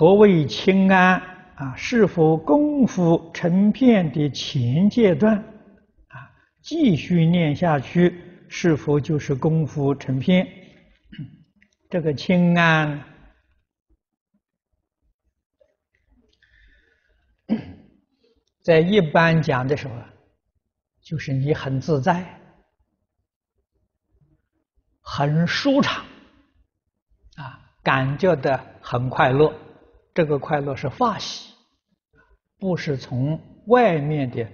何谓清安啊？是否功夫成片的前阶段啊？继续念下去，是否就是功夫成片？这个清安，在一般讲的时候，就是你很自在，很舒畅，啊，感觉的很快乐。这个快乐是发喜，不是从外面的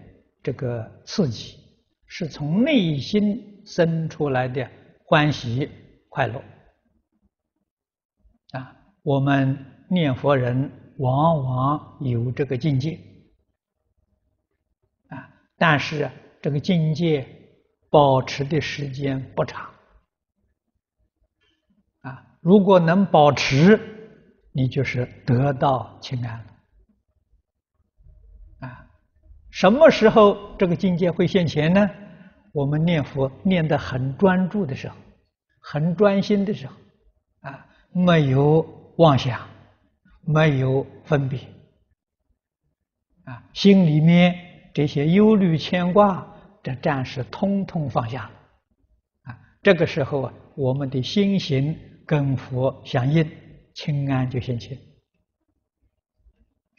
这个刺激，是从内心生出来的欢喜快乐。啊，我们念佛人往往有这个境界，啊，但是这个境界保持的时间不长，啊，如果能保持，你就是得到轻安了，啊，什么时候这个境界会现前呢？我们念佛念得很专注的时候，很专心的时候啊。没有妄想，没有分别，啊，心里面这些忧虑牵挂，这暂时通通放下了，啊，这个时候啊，我们的心行跟佛相应，清安就现前，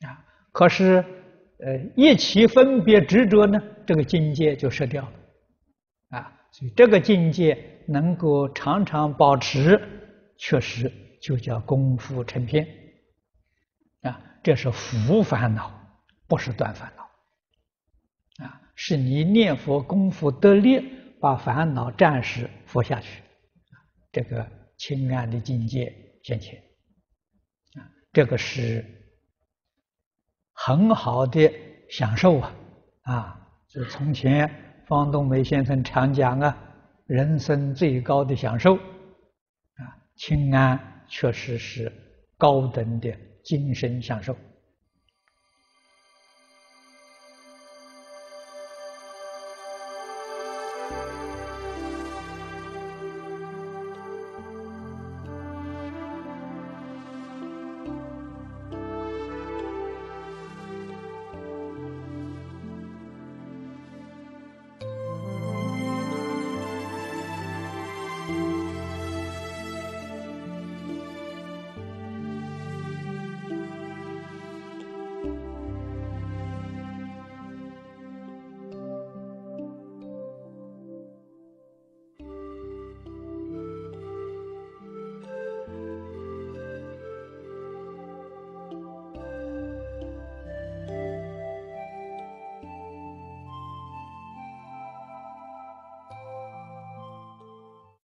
啊，可是，呃，一起分别执着呢，这个境界就失掉了，啊，所以这个境界能够常常保持，确实。就叫功夫成片。啊，这是伏烦恼，不是断烦恼。啊，是你念佛功夫得力，把烦恼暂时伏下去，这个清安的境界现前，这个是很好的享受啊啊！就从前方东梅先生常讲啊，人生最高的享受啊，清安。确实是高等的精神享受。